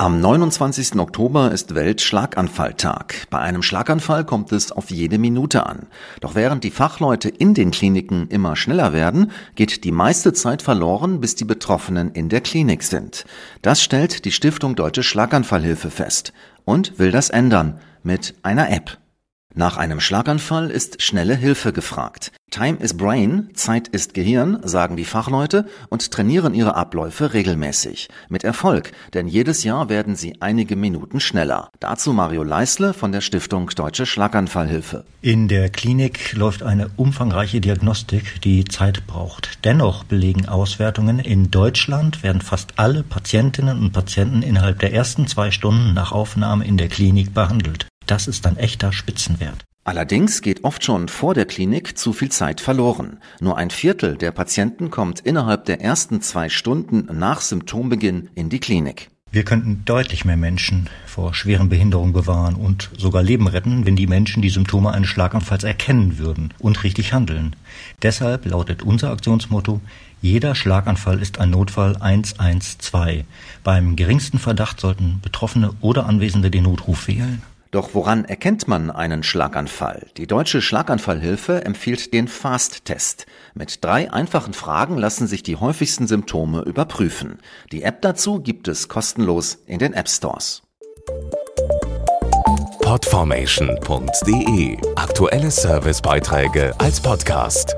Am 29. Oktober ist Weltschlaganfalltag. Bei einem Schlaganfall kommt es auf jede Minute an. Doch während die Fachleute in den Kliniken immer schneller werden, geht die meiste Zeit verloren, bis die Betroffenen in der Klinik sind. Das stellt die Stiftung Deutsche Schlaganfallhilfe fest und will das ändern mit einer App. Nach einem Schlaganfall ist schnelle Hilfe gefragt. Time is Brain, Zeit ist Gehirn, sagen die Fachleute und trainieren ihre Abläufe regelmäßig. Mit Erfolg, denn jedes Jahr werden sie einige Minuten schneller. Dazu Mario Leisle von der Stiftung Deutsche Schlaganfallhilfe. In der Klinik läuft eine umfangreiche Diagnostik, die Zeit braucht. Dennoch belegen Auswertungen, in Deutschland werden fast alle Patientinnen und Patienten innerhalb der ersten zwei Stunden nach Aufnahme in der Klinik behandelt. Das ist ein echter Spitzenwert. Allerdings geht oft schon vor der Klinik zu viel Zeit verloren. Nur ein Viertel der Patienten kommt innerhalb der ersten zwei Stunden nach Symptombeginn in die Klinik. Wir könnten deutlich mehr Menschen vor schweren Behinderungen bewahren und sogar Leben retten, wenn die Menschen die Symptome eines Schlaganfalls erkennen würden und richtig handeln. Deshalb lautet unser Aktionsmotto jeder Schlaganfall ist ein Notfall 112. Beim geringsten Verdacht sollten Betroffene oder Anwesende den Notruf wählen. Doch woran erkennt man einen Schlaganfall? Die Deutsche Schlaganfallhilfe empfiehlt den FAST-Test. Mit drei einfachen Fragen lassen sich die häufigsten Symptome überprüfen. Die App dazu gibt es kostenlos in den App Stores. Podformation.de Aktuelle Servicebeiträge als Podcast.